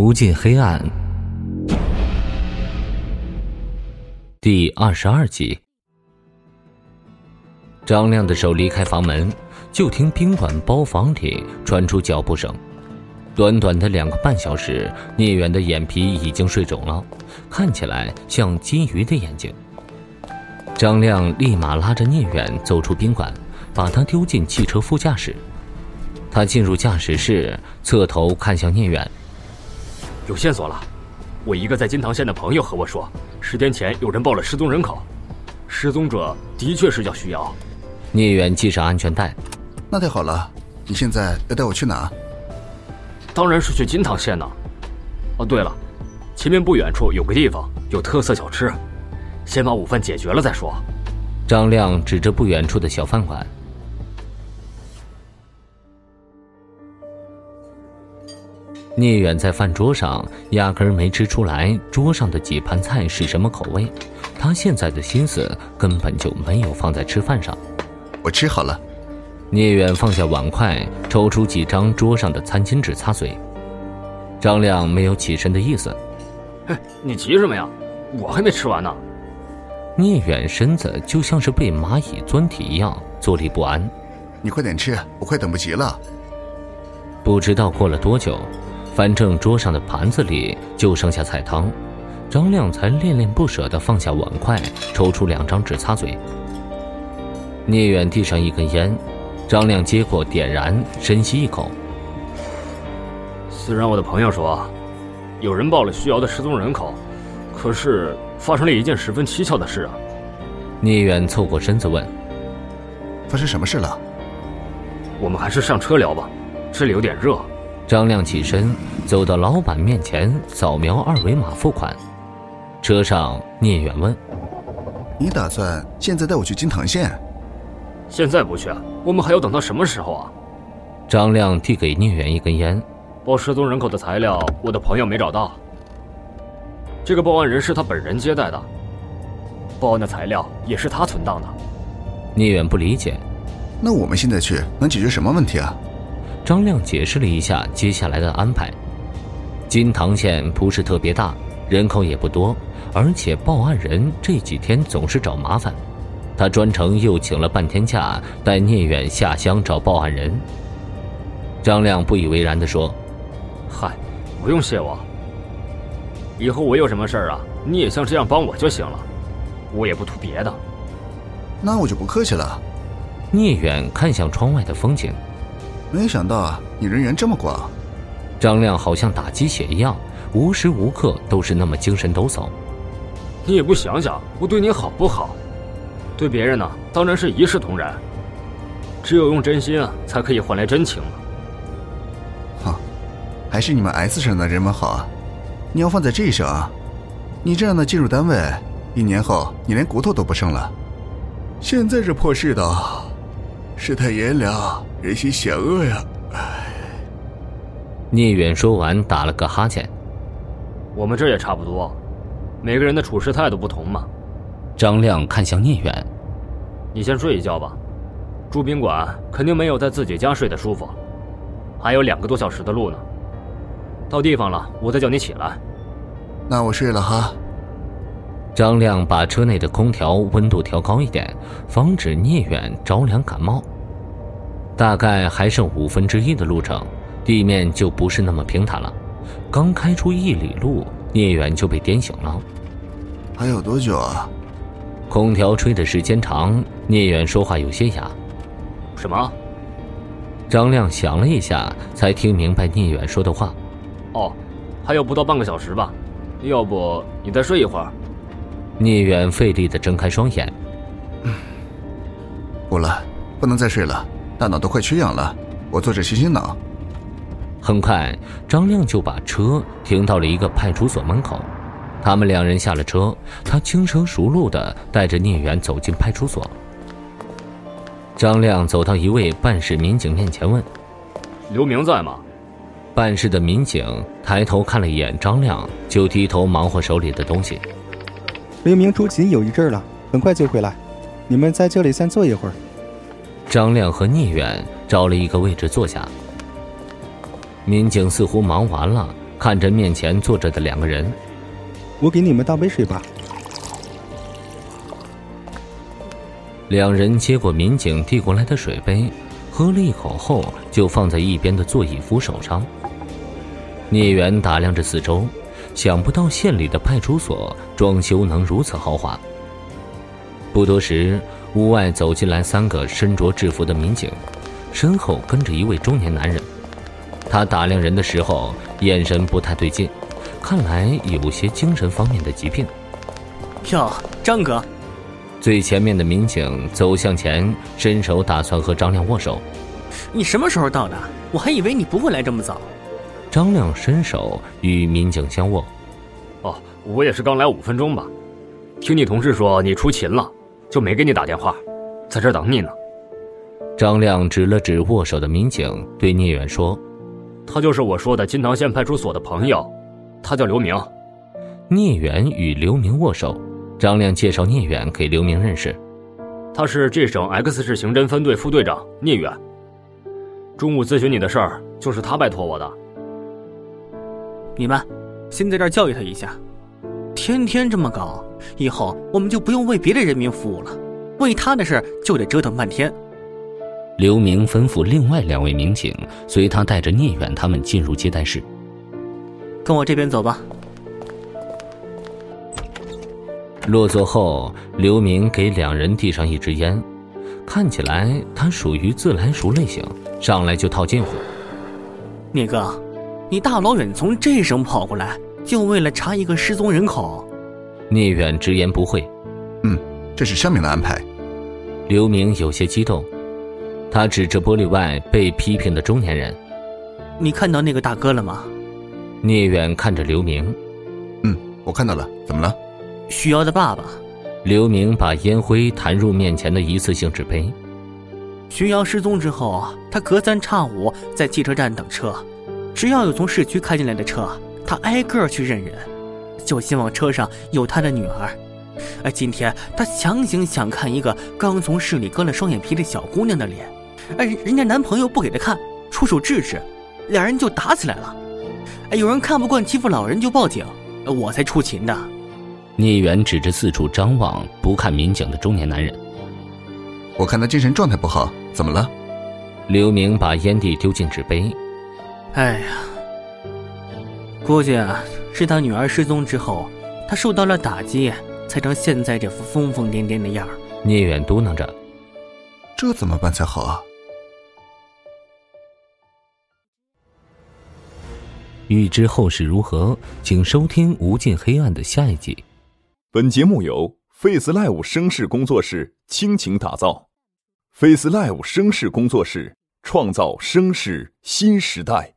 无尽黑暗，第二十二集。张亮的手离开房门，就听宾馆包房里传出脚步声。短短的两个半小时，聂远的眼皮已经睡肿了，看起来像金鱼的眼睛。张亮立马拉着聂远走出宾馆，把他丢进汽车副驾驶。他进入驾驶室，侧头看向聂远。有线索了，我一个在金堂县的朋友和我说，十天前有人报了失踪人口，失踪者的确是叫徐瑶。聂远系上安全带，那太好了。你现在要带我去哪？当然是去金堂县呢。哦，对了，前面不远处有个地方有特色小吃，先把午饭解决了再说。张亮指着不远处的小饭馆。聂远在饭桌上压根儿没吃出来桌上的几盘菜是什么口味，他现在的心思根本就没有放在吃饭上。我吃好了。聂远放下碗筷，抽出几张桌上的餐巾纸擦嘴。张亮没有起身的意思。嘿，你急什么呀？我还没吃完呢。聂远身子就像是被蚂蚁钻体一样坐立不安。你快点吃，我快等不及了。不知道过了多久。反正桌上的盘子里就剩下菜汤，张亮才恋恋不舍地放下碗筷，抽出两张纸擦嘴。聂远递上一根烟，张亮接过点燃，深吸一口。虽然我的朋友说，有人报了徐瑶的失踪人口，可是发生了一件十分蹊跷的事啊。聂远凑过身子问：“发生什么事了？”我们还是上车聊吧，这里有点热。张亮起身，走到老板面前，扫描二维码付款。车上，聂远问：“你打算现在带我去金堂县？”“现在不去，我们还要等到什么时候啊？”张亮递给聂远一根烟。报失踪人口的材料，我的朋友没找到。这个报案人是他本人接待的，报案的材料也是他存档的。聂远不理解：“那我们现在去能解决什么问题啊？”张亮解释了一下接下来的安排。金堂县不是特别大，人口也不多，而且报案人这几天总是找麻烦。他专程又请了半天假，带聂远下乡找报案人。张亮不以为然地说：“嗨，不用谢我。以后我有什么事儿啊，你也像这样帮我就行了，我也不图别的。”那我就不客气了。聂远看向窗外的风景。没想到你人缘这么广，张亮好像打鸡血一样，无时无刻都是那么精神抖擞。你也不想想我对你好不好？对别人呢，当然是一视同仁。只有用真心啊，才可以换来真情嘛。哼，还是你们 S 省的人们好啊！你要放在这省，你这样的进入单位，一年后你连骨头都不剩了。现在这破世道，世态炎凉。人心险恶呀！唉。聂远说完，打了个哈欠。我们这也差不多，每个人的处事态度不同嘛。张亮看向聂远：“你先睡一觉吧，住宾馆肯定没有在自己家睡的舒服，还有两个多小时的路呢。到地方了，我再叫你起来。”那我睡了哈。张亮把车内的空调温度调高一点，防止聂远着凉感冒。大概还剩五分之一的路程，地面就不是那么平坦了。刚开出一里路，聂远就被颠醒了。还有多久啊？空调吹的时间长，聂远说话有些哑。什么？张亮想了一下，才听明白聂远说的话。哦，还有不到半个小时吧。要不你再睡一会儿？聂远费力的睁开双眼。不了，不能再睡了。大脑都快缺氧了，我坐着醒醒脑。很快，张亮就把车停到了一个派出所门口。他们两人下了车，他轻车熟路的带着聂远走进派出所。张亮走到一位办事民警面前问：“刘明在吗？”办事的民警抬头看了一眼张亮，就低头忙活手里的东西。刘明出勤有一阵了，很快就回来。你们在这里先坐一会儿。张亮和聂远找了一个位置坐下。民警似乎忙完了，看着面前坐着的两个人，我给你们倒杯水吧。两人接过民警递过来的水杯，喝了一口后，就放在一边的座椅扶手上。聂远打量着四周，想不到县里的派出所装修能如此豪华。不多时，屋外走进来三个身着制服的民警，身后跟着一位中年男人。他打量人的时候，眼神不太对劲，看来有些精神方面的疾病。哟，张哥。最前面的民警走向前，伸手打算和张亮握手。你什么时候到的？我还以为你不会来这么早。张亮伸手与民警相握。哦，我也是刚来五分钟吧。听你同事说你出勤了，就没给你打电话，在这等你呢。张亮指了指握手的民警，对聂远说：“他就是我说的金堂县派出所的朋友，他叫刘明。”聂远与刘明握手。张亮介绍聂远给刘明认识，他是这省 X 市刑侦分队副队长聂远。中午咨询你的事儿，就是他拜托我的。你们，先在这儿教育他一下，天天这么搞，以后我们就不用为别的人民服务了，为他的事就得折腾半天。刘明吩咐另外两位民警随他带着聂远他们进入接待室，跟我这边走吧。落座后，刘明给两人递上一支烟，看起来他属于自来熟类型，上来就套近乎。聂哥，你大老远从这省跑过来，就为了查一个失踪人口？聂远直言不讳：“嗯，这是上面的安排。”刘明有些激动，他指着玻璃外被批评的中年人：“你看到那个大哥了吗？”聂远看着刘明：“嗯，我看到了，怎么了？”徐瑶的爸爸，刘明把烟灰弹入面前的一次性纸杯。徐瑶失踪之后，他隔三差五在汽车站等车，只要有从市区开进来的车，他挨个去认人，就希望车上有他的女儿。而今天他强行想看一个刚从市里割了双眼皮的小姑娘的脸，哎人家男朋友不给他看，出手制止，两人就打起来了。哎，有人看不惯欺负老人就报警，我才出勤的。聂远指着四处张望、不看民警的中年男人：“我看他精神状态不好，怎么了？”刘明把烟蒂丢进纸杯。哎呀，估计啊，是他女儿失踪之后，他受到了打击，才成现在这副疯疯癫癫的样聂远嘟囔着：“这怎么办才好啊？”欲知后事如何，请收听《无尽黑暗》的下一集。本节目由 Face Live 声势工作室倾情打造，Face Live 声势工作室创造声势新时代。